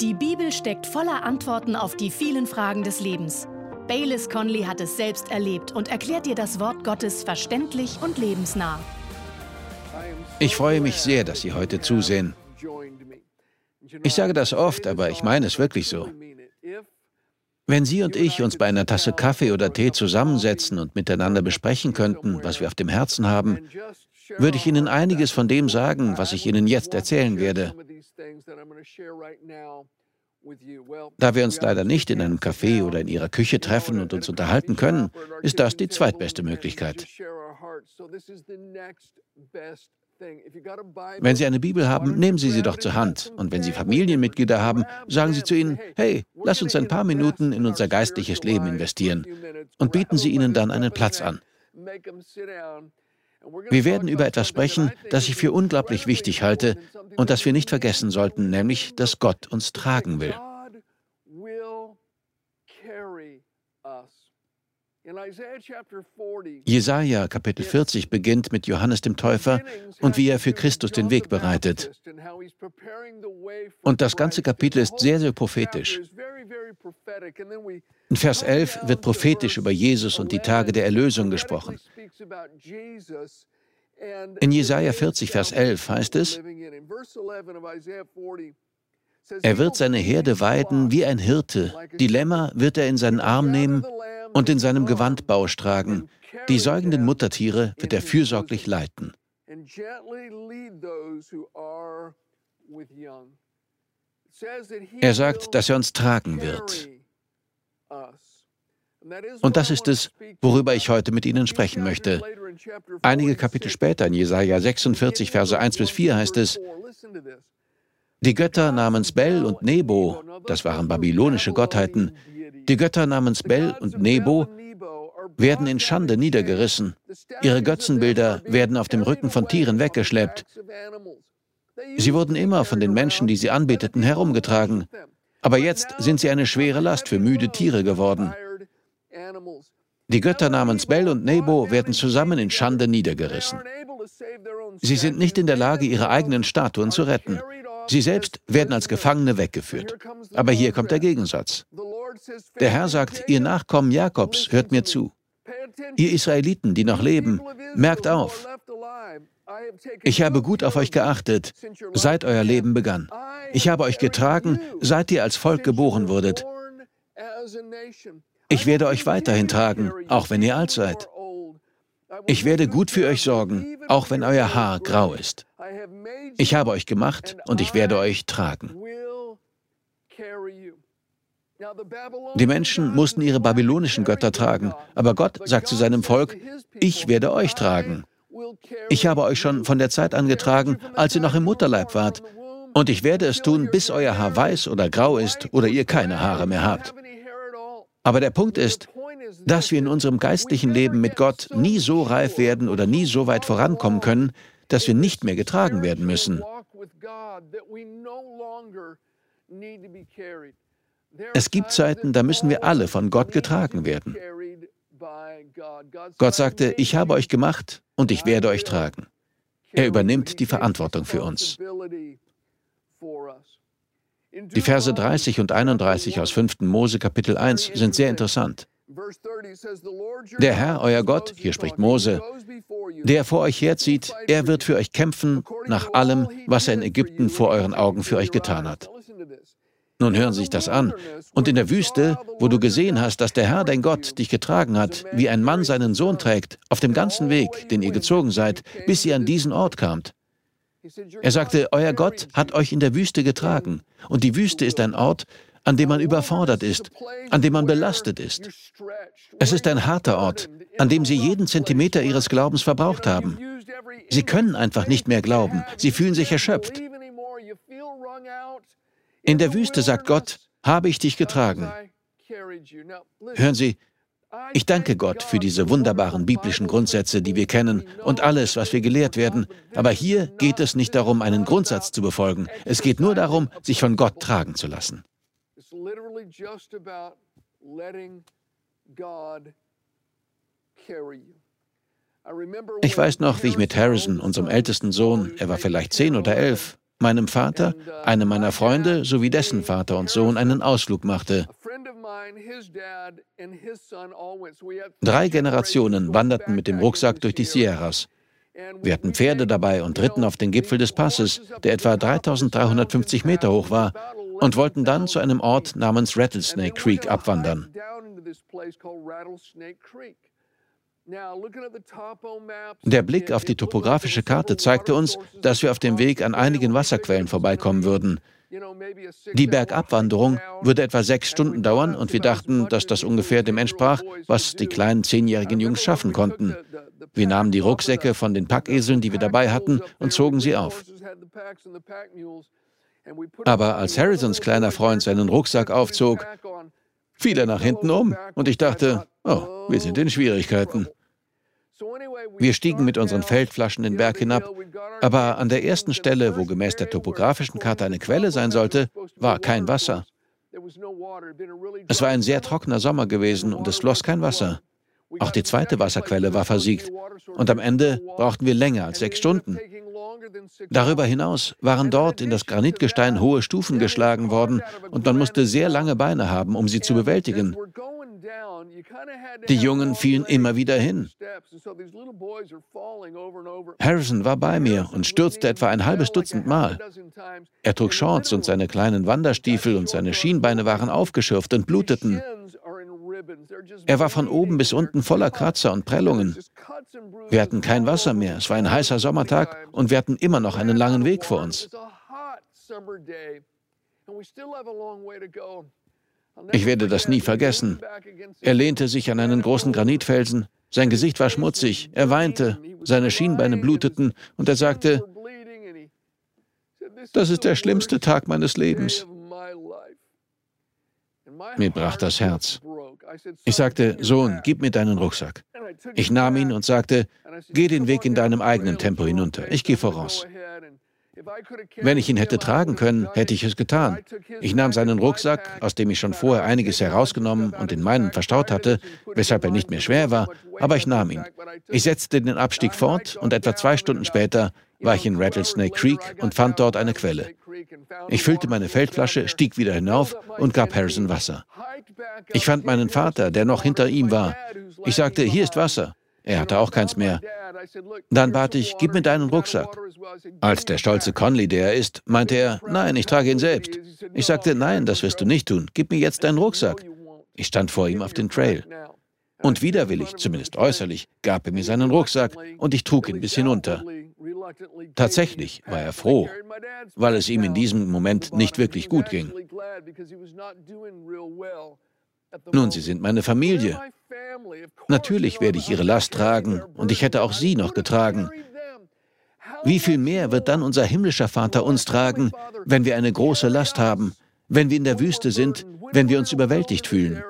Die Bibel steckt voller Antworten auf die vielen Fragen des Lebens. Baylis Conley hat es selbst erlebt und erklärt dir das Wort Gottes verständlich und lebensnah. Ich freue mich sehr, dass Sie heute zusehen. Ich sage das oft, aber ich meine es wirklich so. Wenn Sie und ich uns bei einer Tasse Kaffee oder Tee zusammensetzen und miteinander besprechen könnten, was wir auf dem Herzen haben, würde ich Ihnen einiges von dem sagen, was ich Ihnen jetzt erzählen werde. Da wir uns leider nicht in einem Café oder in Ihrer Küche treffen und uns unterhalten können, ist das die zweitbeste Möglichkeit. Wenn Sie eine Bibel haben, nehmen Sie sie doch zur Hand. Und wenn Sie Familienmitglieder haben, sagen Sie zu ihnen, hey, lass uns ein paar Minuten in unser geistliches Leben investieren. und bieten Sie ihnen dann einen Platz an. Wir werden über etwas sprechen, das ich für unglaublich wichtig halte und das wir nicht vergessen sollten, nämlich, dass Gott uns tragen will. Jesaja Kapitel 40 beginnt mit Johannes dem Täufer und wie er für Christus den Weg bereitet. Und das ganze Kapitel ist sehr, sehr prophetisch. In Vers 11 wird prophetisch über Jesus und die Tage der Erlösung gesprochen. In Jesaja 40, Vers 11 heißt es, er wird seine Herde weiden wie ein Hirte, die Lämmer wird er in seinen Arm nehmen und in seinem Gewand Bausch tragen. Die säugenden Muttertiere wird er fürsorglich leiten. Er sagt, dass er uns tragen wird. Und das ist es, worüber ich heute mit Ihnen sprechen möchte. Einige Kapitel später in Jesaja 46, Verse 1 bis 4 heißt es: Die Götter namens Bel und Nebo, das waren babylonische Gottheiten, die Götter namens Bel und Nebo werden in Schande niedergerissen. Ihre Götzenbilder werden auf dem Rücken von Tieren weggeschleppt. Sie wurden immer von den Menschen, die sie anbeteten, herumgetragen. Aber jetzt sind sie eine schwere Last für müde Tiere geworden. Die Götter namens Bel und Nebo werden zusammen in Schande niedergerissen. Sie sind nicht in der Lage, ihre eigenen Statuen zu retten. Sie selbst werden als Gefangene weggeführt. Aber hier kommt der Gegensatz. Der Herr sagt, ihr Nachkommen Jakobs, hört mir zu. Ihr Israeliten, die noch leben, merkt auf. Ich habe gut auf euch geachtet, seit euer Leben begann. Ich habe euch getragen, seit ihr als Volk geboren wurdet. Ich werde euch weiterhin tragen, auch wenn ihr alt seid. Ich werde gut für euch sorgen, auch wenn euer Haar grau ist. Ich habe euch gemacht und ich werde euch tragen. Die Menschen mussten ihre babylonischen Götter tragen, aber Gott sagt zu seinem Volk, ich werde euch tragen. Ich habe euch schon von der Zeit angetragen, als ihr noch im Mutterleib wart, und ich werde es tun, bis euer Haar weiß oder grau ist oder ihr keine Haare mehr habt. Aber der Punkt ist, dass wir in unserem geistlichen Leben mit Gott nie so reif werden oder nie so weit vorankommen können, dass wir nicht mehr getragen werden müssen. Es gibt Zeiten, da müssen wir alle von Gott getragen werden. Gott sagte, ich habe euch gemacht und ich werde euch tragen. Er übernimmt die Verantwortung für uns. Die Verse 30 und 31 aus 5. Mose Kapitel 1 sind sehr interessant. Der Herr, euer Gott, hier spricht Mose, der vor euch herzieht, er wird für euch kämpfen nach allem, was er in Ägypten vor euren Augen für euch getan hat. Nun hören Sie sich das an. Und in der Wüste, wo du gesehen hast, dass der Herr, dein Gott, dich getragen hat, wie ein Mann seinen Sohn trägt, auf dem ganzen Weg, den ihr gezogen seid, bis ihr an diesen Ort kamt. Er sagte, euer Gott hat euch in der Wüste getragen. Und die Wüste ist ein Ort, an dem man überfordert ist, an dem man belastet ist. Es ist ein harter Ort, an dem sie jeden Zentimeter ihres Glaubens verbraucht haben. Sie können einfach nicht mehr glauben. Sie fühlen sich erschöpft. In der Wüste, sagt Gott, habe ich dich getragen. Hören Sie, ich danke Gott für diese wunderbaren biblischen Grundsätze, die wir kennen und alles, was wir gelehrt werden. Aber hier geht es nicht darum, einen Grundsatz zu befolgen. Es geht nur darum, sich von Gott tragen zu lassen. Ich weiß noch, wie ich mit Harrison, unserem ältesten Sohn, er war vielleicht zehn oder elf, meinem Vater, einem meiner Freunde sowie dessen Vater und Sohn einen Ausflug machte. Drei Generationen wanderten mit dem Rucksack durch die Sierras. Wir hatten Pferde dabei und ritten auf den Gipfel des Passes, der etwa 3350 Meter hoch war, und wollten dann zu einem Ort namens Rattlesnake Creek abwandern. Der Blick auf die topografische Karte zeigte uns, dass wir auf dem Weg an einigen Wasserquellen vorbeikommen würden. Die Bergabwanderung würde etwa sechs Stunden dauern und wir dachten, dass das ungefähr dem entsprach, was die kleinen zehnjährigen Jungs schaffen konnten. Wir nahmen die Rucksäcke von den Packeseln, die wir dabei hatten, und zogen sie auf. Aber als Harrisons kleiner Freund seinen Rucksack aufzog, fiel er nach hinten um und ich dachte, oh, wir sind in Schwierigkeiten. Wir stiegen mit unseren Feldflaschen den Berg hinab, aber an der ersten Stelle, wo gemäß der topografischen Karte eine Quelle sein sollte, war kein Wasser. Es war ein sehr trockener Sommer gewesen und es floss kein Wasser. Auch die zweite Wasserquelle war versiegt und am Ende brauchten wir länger als sechs Stunden. Darüber hinaus waren dort in das Granitgestein hohe Stufen geschlagen worden und man musste sehr lange Beine haben, um sie zu bewältigen. Die Jungen fielen immer wieder hin. Harrison war bei mir und stürzte etwa ein halbes Dutzend Mal. Er trug Shorts und seine kleinen Wanderstiefel und seine Schienbeine waren aufgeschürft und bluteten. Er war von oben bis unten voller Kratzer und Prellungen. Wir hatten kein Wasser mehr. Es war ein heißer Sommertag und wir hatten immer noch einen langen Weg vor uns. Ich werde das nie vergessen. Er lehnte sich an einen großen Granitfelsen. Sein Gesicht war schmutzig. Er weinte. Seine Schienbeine bluteten. Und er sagte, das ist der schlimmste Tag meines Lebens. Mir brach das Herz. Ich sagte, Sohn, gib mir deinen Rucksack. Ich nahm ihn und sagte, geh den Weg in deinem eigenen Tempo hinunter. Ich gehe voraus. Wenn ich ihn hätte tragen können, hätte ich es getan. Ich nahm seinen Rucksack, aus dem ich schon vorher einiges herausgenommen und in meinen verstaut hatte, weshalb er nicht mehr schwer war, aber ich nahm ihn. Ich setzte den Abstieg fort und etwa zwei Stunden später war ich in Rattlesnake Creek und fand dort eine Quelle. Ich füllte meine Feldflasche, stieg wieder hinauf und gab Harrison Wasser. Ich fand meinen Vater, der noch hinter ihm war. Ich sagte, hier ist Wasser. Er hatte auch keins mehr. Dann bat ich, gib mir deinen Rucksack. Als der stolze Conley, der er ist, meinte er, nein, ich trage ihn selbst. Ich sagte, nein, das wirst du nicht tun. Gib mir jetzt deinen Rucksack. Ich stand vor ihm auf dem Trail. Und widerwillig, zumindest äußerlich, gab er mir seinen Rucksack und ich trug ihn bis hinunter. Tatsächlich war er froh, weil es ihm in diesem Moment nicht wirklich gut ging. Nun, Sie sind meine Familie. Natürlich werde ich Ihre Last tragen und ich hätte auch Sie noch getragen. Wie viel mehr wird dann unser himmlischer Vater uns tragen, wenn wir eine große Last haben, wenn wir in der Wüste sind, wenn wir uns überwältigt fühlen?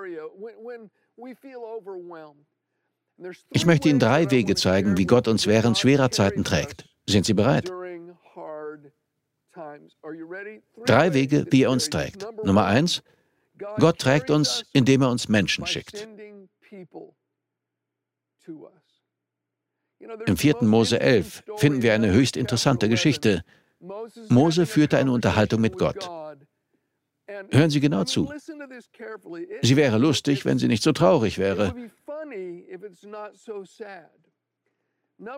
Ich möchte Ihnen drei Wege zeigen, wie Gott uns während schwerer Zeiten trägt. Sind Sie bereit? Drei Wege, wie er uns trägt. Nummer eins, Gott trägt uns, indem er uns Menschen schickt. Im 4. Mose 11 finden wir eine höchst interessante Geschichte. Mose führte eine Unterhaltung mit Gott. Hören Sie genau zu. Sie wäre lustig, wenn sie nicht so traurig wäre.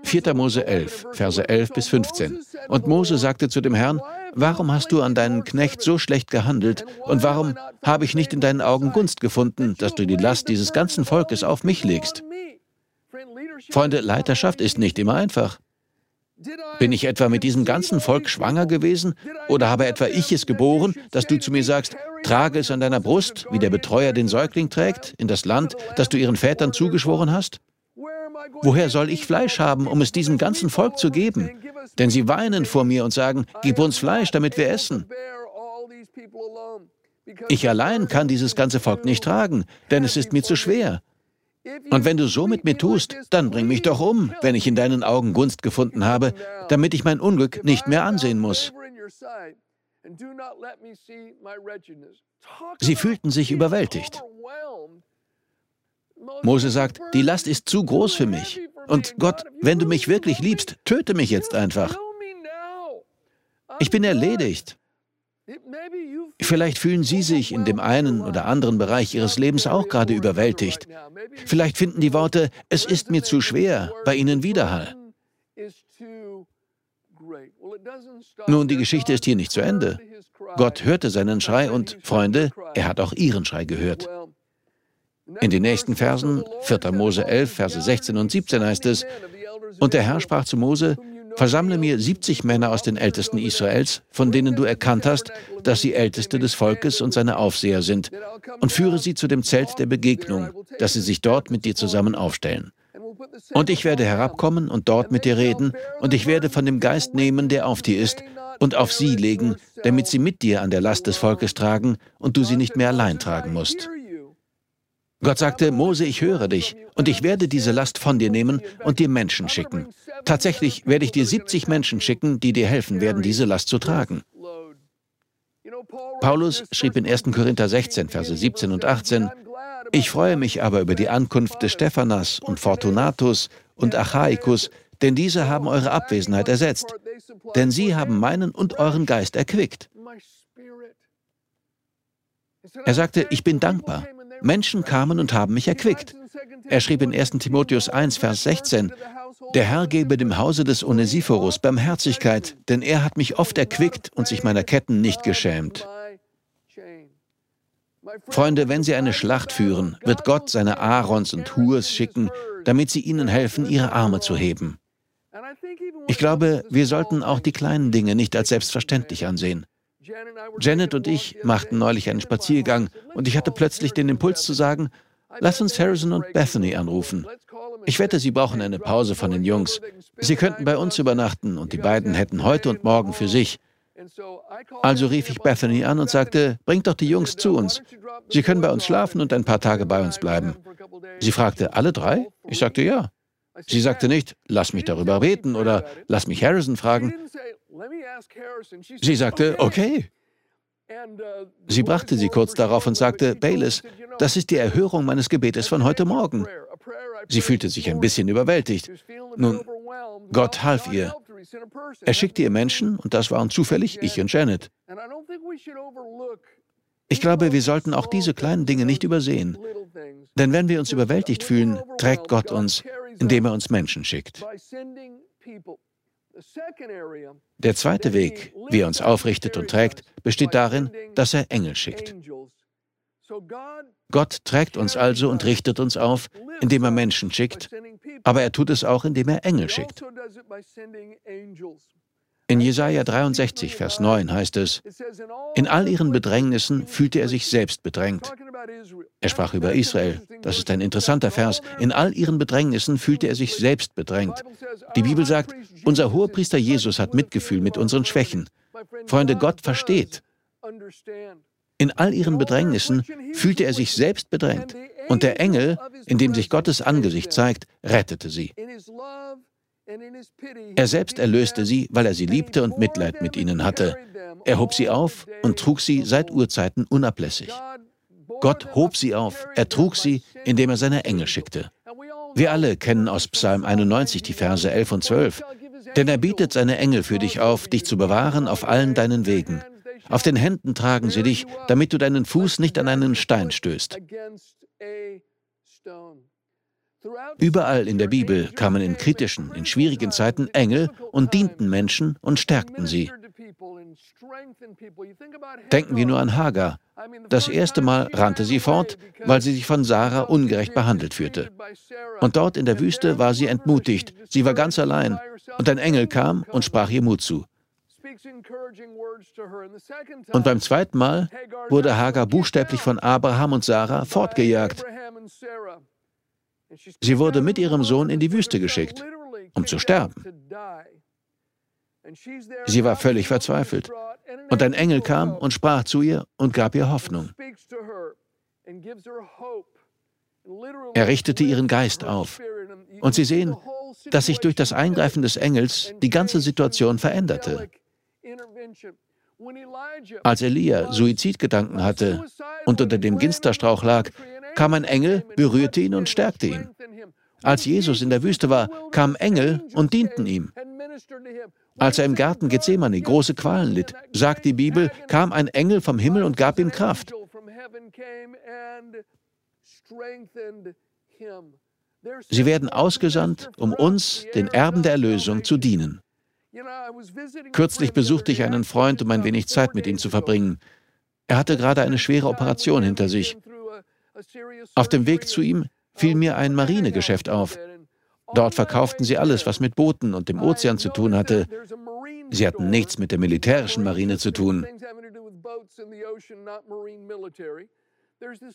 4. Mose 11, Verse 11 bis 15. Und Mose sagte zu dem Herrn, warum hast du an deinen Knecht so schlecht gehandelt und warum habe ich nicht in deinen Augen Gunst gefunden, dass du die Last dieses ganzen Volkes auf mich legst? Freunde, Leiterschaft ist nicht immer einfach. Bin ich etwa mit diesem ganzen Volk schwanger gewesen? Oder habe etwa ich es geboren, dass du zu mir sagst, trage es an deiner Brust, wie der Betreuer den Säugling trägt, in das Land, das du ihren Vätern zugeschworen hast? Woher soll ich Fleisch haben, um es diesem ganzen Volk zu geben? Denn sie weinen vor mir und sagen, gib uns Fleisch, damit wir essen. Ich allein kann dieses ganze Volk nicht tragen, denn es ist mir zu schwer. Und wenn du so mit mir tust, dann bring mich doch um, wenn ich in deinen Augen Gunst gefunden habe, damit ich mein Unglück nicht mehr ansehen muss. Sie fühlten sich überwältigt. Mose sagt, die Last ist zu groß für mich. Und Gott, wenn du mich wirklich liebst, töte mich jetzt einfach. Ich bin erledigt. Vielleicht fühlen Sie sich in dem einen oder anderen Bereich Ihres Lebens auch gerade überwältigt. Vielleicht finden die Worte, es ist mir zu schwer, bei Ihnen Widerhall. Nun, die Geschichte ist hier nicht zu Ende. Gott hörte seinen Schrei und, Freunde, er hat auch Ihren Schrei gehört. In den nächsten Versen, 4. Mose 11, Verse 16 und 17 heißt es, und der Herr sprach zu Mose, Versammle mir 70 Männer aus den Ältesten Israels, von denen du erkannt hast, dass sie Älteste des Volkes und seine Aufseher sind, und führe sie zu dem Zelt der Begegnung, dass sie sich dort mit dir zusammen aufstellen. Und ich werde herabkommen und dort mit dir reden, und ich werde von dem Geist nehmen, der auf dir ist, und auf sie legen, damit sie mit dir an der Last des Volkes tragen und du sie nicht mehr allein tragen musst. Gott sagte, Mose, ich höre dich, und ich werde diese Last von dir nehmen und dir Menschen schicken. Tatsächlich werde ich dir 70 Menschen schicken, die dir helfen werden, diese Last zu tragen. Paulus schrieb in 1. Korinther 16, Verse 17 und 18, Ich freue mich aber über die Ankunft des Stephanas und Fortunatus und Achaikus, denn diese haben eure Abwesenheit ersetzt, denn sie haben meinen und euren Geist erquickt. Er sagte, ich bin dankbar. Menschen kamen und haben mich erquickt. Er schrieb in 1 Timotheus 1, Vers 16, der Herr gebe dem Hause des Onesiphorus Barmherzigkeit, denn er hat mich oft erquickt und sich meiner Ketten nicht geschämt. Freunde, wenn Sie eine Schlacht führen, wird Gott seine Aarons und Hurs schicken, damit sie ihnen helfen, ihre Arme zu heben. Ich glaube, wir sollten auch die kleinen Dinge nicht als selbstverständlich ansehen. Janet und ich machten neulich einen Spaziergang und ich hatte plötzlich den Impuls zu sagen, lass uns Harrison und Bethany anrufen. Ich wette, sie brauchen eine Pause von den Jungs. Sie könnten bei uns übernachten und die beiden hätten heute und morgen für sich. Also rief ich Bethany an und sagte, bringt doch die Jungs zu uns. Sie können bei uns schlafen und ein paar Tage bei uns bleiben. Sie fragte, alle drei? Ich sagte ja. Sie sagte nicht, lass mich darüber beten oder lass mich Harrison fragen. Sie sagte, okay. Sie brachte sie kurz darauf und sagte, Baylis, das ist die Erhörung meines Gebetes von heute Morgen. Sie fühlte sich ein bisschen überwältigt. Nun, Gott half ihr. Er schickte ihr Menschen, und das waren zufällig ich und Janet. Ich glaube, wir sollten auch diese kleinen Dinge nicht übersehen. Denn wenn wir uns überwältigt fühlen, trägt Gott uns, indem er uns Menschen schickt. Der zweite Weg, wie er uns aufrichtet und trägt, besteht darin, dass er Engel schickt. Gott trägt uns also und richtet uns auf, indem er Menschen schickt, aber er tut es auch, indem er Engel schickt. In Jesaja 63, Vers 9 heißt es: In all ihren Bedrängnissen fühlte er sich selbst bedrängt. Er sprach über Israel. Das ist ein interessanter Vers. In all ihren Bedrängnissen fühlte er sich selbst bedrängt. Die Bibel sagt, unser Hohepriester Jesus hat Mitgefühl mit unseren Schwächen. Freunde, Gott versteht. In all ihren Bedrängnissen fühlte er sich selbst bedrängt. Und der Engel, in dem sich Gottes Angesicht zeigt, rettete sie. Er selbst erlöste sie, weil er sie liebte und Mitleid mit ihnen hatte. Er hob sie auf und trug sie seit Urzeiten unablässig. Gott hob sie auf, er trug sie, indem er seine Engel schickte. Wir alle kennen aus Psalm 91 die Verse 11 und 12. Denn er bietet seine Engel für dich auf, dich zu bewahren auf allen deinen Wegen. Auf den Händen tragen sie dich, damit du deinen Fuß nicht an einen Stein stößt. Überall in der Bibel kamen in kritischen, in schwierigen Zeiten Engel und dienten Menschen und stärkten sie. Denken wir nur an Hagar. Das erste Mal rannte sie fort, weil sie sich von Sarah ungerecht behandelt fühlte. Und dort in der Wüste war sie entmutigt. Sie war ganz allein. Und ein Engel kam und sprach ihr Mut zu. Und beim zweiten Mal wurde Hagar buchstäblich von Abraham und Sarah fortgejagt. Sie wurde mit ihrem Sohn in die Wüste geschickt, um zu sterben. Sie war völlig verzweifelt. Und ein Engel kam und sprach zu ihr und gab ihr Hoffnung. Er richtete ihren Geist auf. Und Sie sehen, dass sich durch das Eingreifen des Engels die ganze Situation veränderte. Als Elia Suizidgedanken hatte und unter dem Ginsterstrauch lag, kam ein Engel, berührte ihn und stärkte ihn. Als Jesus in der Wüste war, kamen Engel und dienten ihm. Als er im Garten Gethsemane große Qualen litt, sagt die Bibel, kam ein Engel vom Himmel und gab ihm Kraft. Sie werden ausgesandt, um uns, den Erben der Erlösung, zu dienen. Kürzlich besuchte ich einen Freund, um ein wenig Zeit mit ihm zu verbringen. Er hatte gerade eine schwere Operation hinter sich. Auf dem Weg zu ihm fiel mir ein Marinegeschäft auf. Dort verkauften sie alles, was mit Booten und dem Ozean zu tun hatte. Sie hatten nichts mit der militärischen Marine zu tun.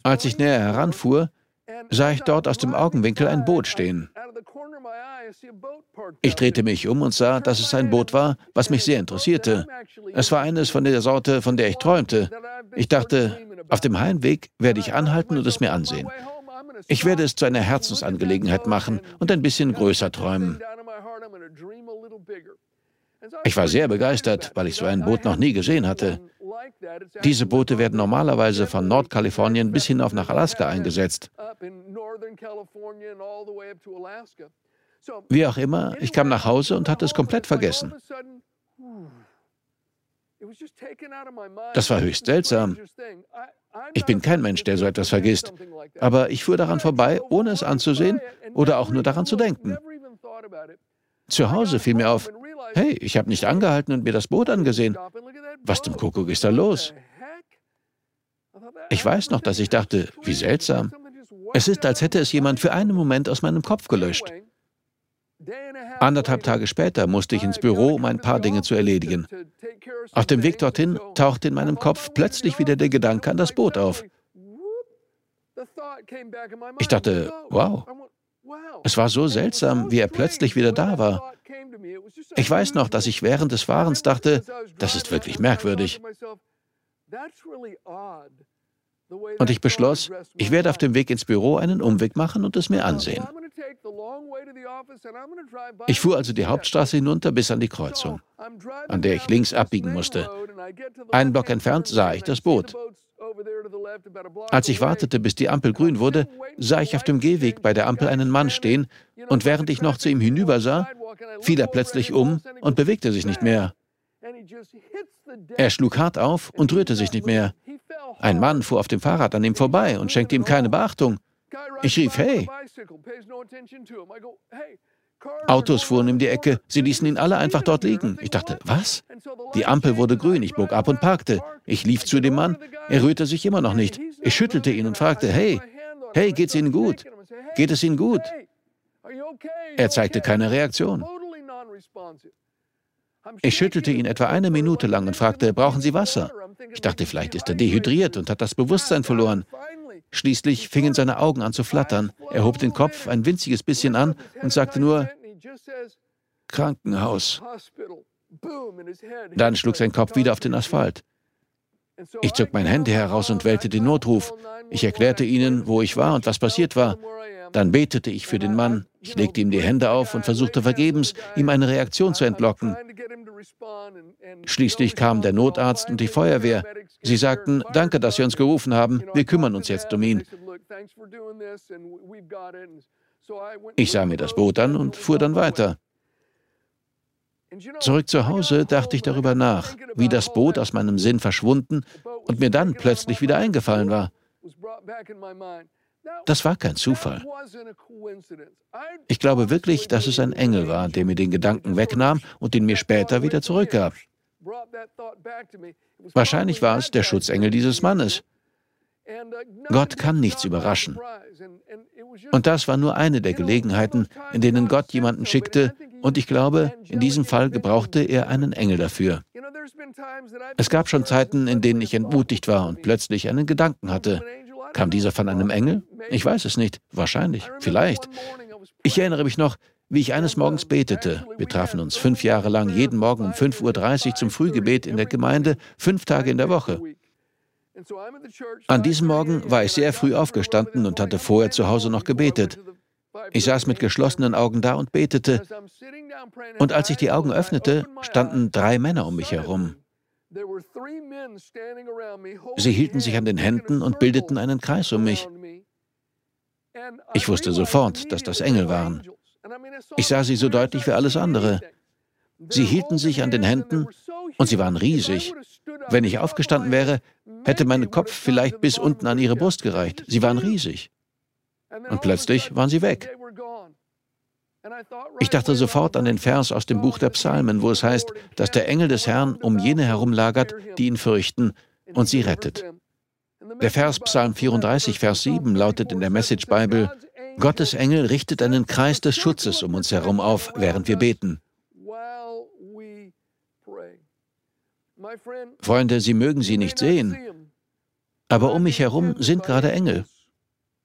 Als ich näher heranfuhr, sah ich dort aus dem Augenwinkel ein Boot stehen. Ich drehte mich um und sah, dass es ein Boot war, was mich sehr interessierte. Es war eines von der Sorte, von der ich träumte. Ich dachte, auf dem Heimweg werde ich anhalten und es mir ansehen. Ich werde es zu einer Herzensangelegenheit machen und ein bisschen größer träumen. Ich war sehr begeistert, weil ich so ein Boot noch nie gesehen hatte. Diese Boote werden normalerweise von Nordkalifornien bis hinauf nach Alaska eingesetzt. Wie auch immer, ich kam nach Hause und hatte es komplett vergessen. Das war höchst seltsam. Ich bin kein Mensch, der so etwas vergisst, aber ich fuhr daran vorbei, ohne es anzusehen oder auch nur daran zu denken. Zu Hause fiel mir auf, hey, ich habe nicht angehalten und mir das Boot angesehen. Was zum Kuckuck ist da los? Ich weiß noch, dass ich dachte, wie seltsam. Es ist, als hätte es jemand für einen Moment aus meinem Kopf gelöscht. Anderthalb Tage später musste ich ins Büro, um ein paar Dinge zu erledigen. Auf dem Weg dorthin tauchte in meinem Kopf plötzlich wieder der Gedanke an das Boot auf. Ich dachte, wow, es war so seltsam, wie er plötzlich wieder da war. Ich weiß noch, dass ich während des Fahrens dachte, das ist wirklich merkwürdig. Und ich beschloss, ich werde auf dem Weg ins Büro einen Umweg machen und es mir ansehen. Ich fuhr also die Hauptstraße hinunter bis an die Kreuzung, an der ich links abbiegen musste. Einen Block entfernt sah ich das Boot. Als ich wartete, bis die Ampel grün wurde, sah ich auf dem Gehweg bei der Ampel einen Mann stehen, und während ich noch zu ihm hinübersah, fiel er plötzlich um und bewegte sich nicht mehr. Er schlug hart auf und rührte sich nicht mehr. Ein Mann fuhr auf dem Fahrrad an ihm vorbei und schenkte ihm keine Beachtung. Ich rief, hey! Autos fuhren um die Ecke, sie ließen ihn alle einfach dort liegen. Ich dachte, was? Die Ampel wurde grün, ich bog ab und parkte. Ich lief zu dem Mann, er rührte sich immer noch nicht. Ich schüttelte ihn und fragte, hey, hey, geht's Ihnen gut? Geht es Ihnen gut? Er zeigte keine Reaktion. Ich schüttelte ihn etwa eine Minute lang und fragte, brauchen Sie Wasser? Ich dachte, vielleicht ist er dehydriert und hat das Bewusstsein verloren. Schließlich fingen seine Augen an zu flattern. Er hob den Kopf ein winziges bisschen an und sagte nur Krankenhaus. Dann schlug sein Kopf wieder auf den Asphalt. Ich zog mein Handy heraus und wählte den Notruf. Ich erklärte ihnen, wo ich war und was passiert war. Dann betete ich für den Mann. Ich legte ihm die Hände auf und versuchte vergebens, ihm eine Reaktion zu entlocken. Schließlich kam der Notarzt und die Feuerwehr. Sie sagten, danke, dass Sie uns gerufen haben. Wir kümmern uns jetzt um ihn. Ich sah mir das Boot an und fuhr dann weiter. Zurück zu Hause dachte ich darüber nach, wie das Boot aus meinem Sinn verschwunden und mir dann plötzlich wieder eingefallen war. Das war kein Zufall. Ich glaube wirklich, dass es ein Engel war, der mir den Gedanken wegnahm und ihn mir später wieder zurückgab. Wahrscheinlich war es der Schutzengel dieses Mannes. Gott kann nichts überraschen. Und das war nur eine der Gelegenheiten, in denen Gott jemanden schickte, und ich glaube, in diesem Fall gebrauchte er einen Engel dafür. Es gab schon Zeiten, in denen ich entmutigt war und plötzlich einen Gedanken hatte. Kam dieser von einem Engel? Ich weiß es nicht. Wahrscheinlich. Vielleicht. Ich erinnere mich noch, wie ich eines Morgens betete. Wir trafen uns fünf Jahre lang jeden Morgen um 5.30 Uhr zum Frühgebet in der Gemeinde, fünf Tage in der Woche. An diesem Morgen war ich sehr früh aufgestanden und hatte vorher zu Hause noch gebetet. Ich saß mit geschlossenen Augen da und betete. Und als ich die Augen öffnete, standen drei Männer um mich herum. Sie hielten sich an den Händen und bildeten einen Kreis um mich. Ich wusste sofort, dass das Engel waren. Ich sah sie so deutlich wie alles andere. Sie hielten sich an den Händen und sie waren riesig. Wenn ich aufgestanden wäre, hätte mein Kopf vielleicht bis unten an ihre Brust gereicht. Sie waren riesig. Und plötzlich waren sie weg. Ich dachte sofort an den Vers aus dem Buch der Psalmen, wo es heißt, dass der Engel des Herrn um jene herumlagert, die ihn fürchten, und sie rettet. Der Vers Psalm 34, Vers 7 lautet in der Message Bible, Gottes Engel richtet einen Kreis des Schutzes um uns herum auf, während wir beten. Freunde, Sie mögen sie nicht sehen, aber um mich herum sind gerade Engel.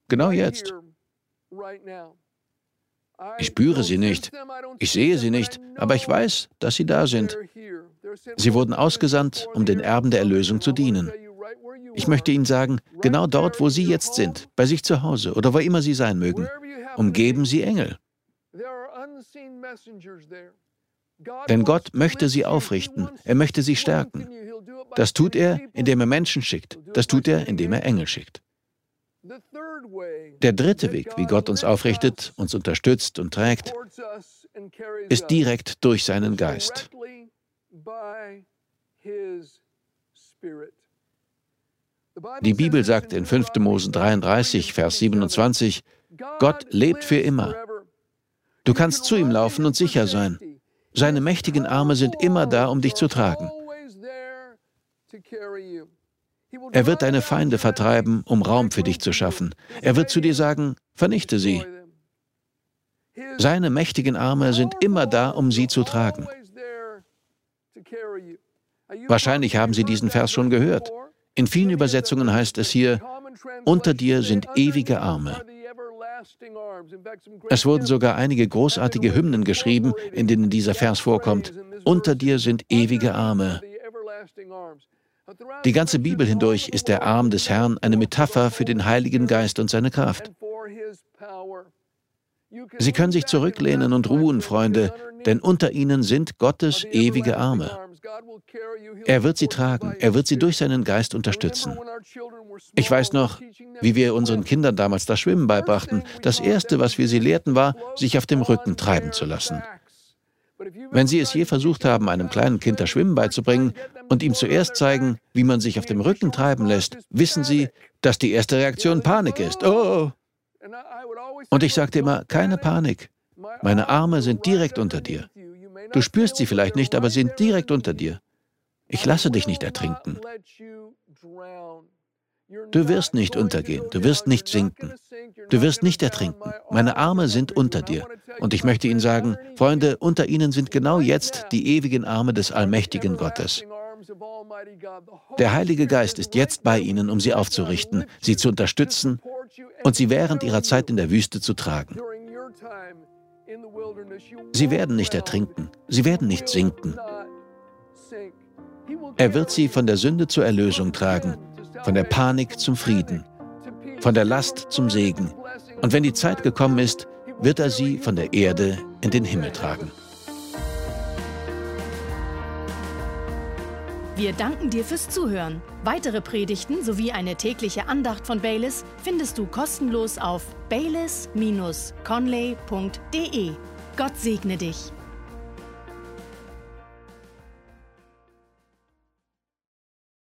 Genau jetzt. Ich spüre sie nicht, ich sehe sie nicht, aber ich weiß, dass sie da sind. Sie wurden ausgesandt, um den Erben der Erlösung zu dienen. Ich möchte Ihnen sagen, genau dort, wo Sie jetzt sind, bei sich zu Hause oder wo immer Sie sein mögen, umgeben Sie Engel. Denn Gott möchte sie aufrichten, er möchte sie stärken. Das tut er, indem er Menschen schickt, das tut er, indem er Engel schickt. Der dritte Weg, wie Gott uns aufrichtet, uns unterstützt und trägt, ist direkt durch seinen Geist. Die Bibel sagt in 5. Mose 33, Vers 27, Gott lebt für immer. Du kannst zu ihm laufen und sicher sein. Seine mächtigen Arme sind immer da, um dich zu tragen. Er wird deine Feinde vertreiben, um Raum für dich zu schaffen. Er wird zu dir sagen, vernichte sie. Seine mächtigen Arme sind immer da, um sie zu tragen. Wahrscheinlich haben Sie diesen Vers schon gehört. In vielen Übersetzungen heißt es hier, unter dir sind ewige Arme. Es wurden sogar einige großartige Hymnen geschrieben, in denen dieser Vers vorkommt. Unter dir sind ewige Arme. Die ganze Bibel hindurch ist der Arm des Herrn eine Metapher für den Heiligen Geist und seine Kraft. Sie können sich zurücklehnen und ruhen, Freunde, denn unter ihnen sind Gottes ewige Arme. Er wird sie tragen, er wird sie durch seinen Geist unterstützen. Ich weiß noch, wie wir unseren Kindern damals das Schwimmen beibrachten. Das Erste, was wir sie lehrten, war, sich auf dem Rücken treiben zu lassen. Wenn Sie es je versucht haben, einem kleinen Kind das Schwimmen beizubringen und ihm zuerst zeigen, wie man sich auf dem Rücken treiben lässt, wissen Sie, dass die erste Reaktion Panik ist. Oh! Und ich sagte immer, keine Panik. Meine Arme sind direkt unter dir. Du spürst sie vielleicht nicht, aber sind direkt unter dir. Ich lasse dich nicht ertrinken. Du wirst nicht untergehen, du wirst nicht sinken, du wirst nicht ertrinken. Meine Arme sind unter dir. Und ich möchte Ihnen sagen, Freunde, unter Ihnen sind genau jetzt die ewigen Arme des allmächtigen Gottes. Der Heilige Geist ist jetzt bei Ihnen, um Sie aufzurichten, Sie zu unterstützen und Sie während Ihrer Zeit in der Wüste zu tragen. Sie werden nicht ertrinken, Sie werden nicht sinken. Er wird Sie von der Sünde zur Erlösung tragen von der Panik zum Frieden, von der Last zum Segen. Und wenn die Zeit gekommen ist, wird er sie von der Erde in den Himmel tragen. Wir danken dir fürs Zuhören. Weitere Predigten sowie eine tägliche Andacht von Baylis findest du kostenlos auf baylis-conley.de. Gott segne dich.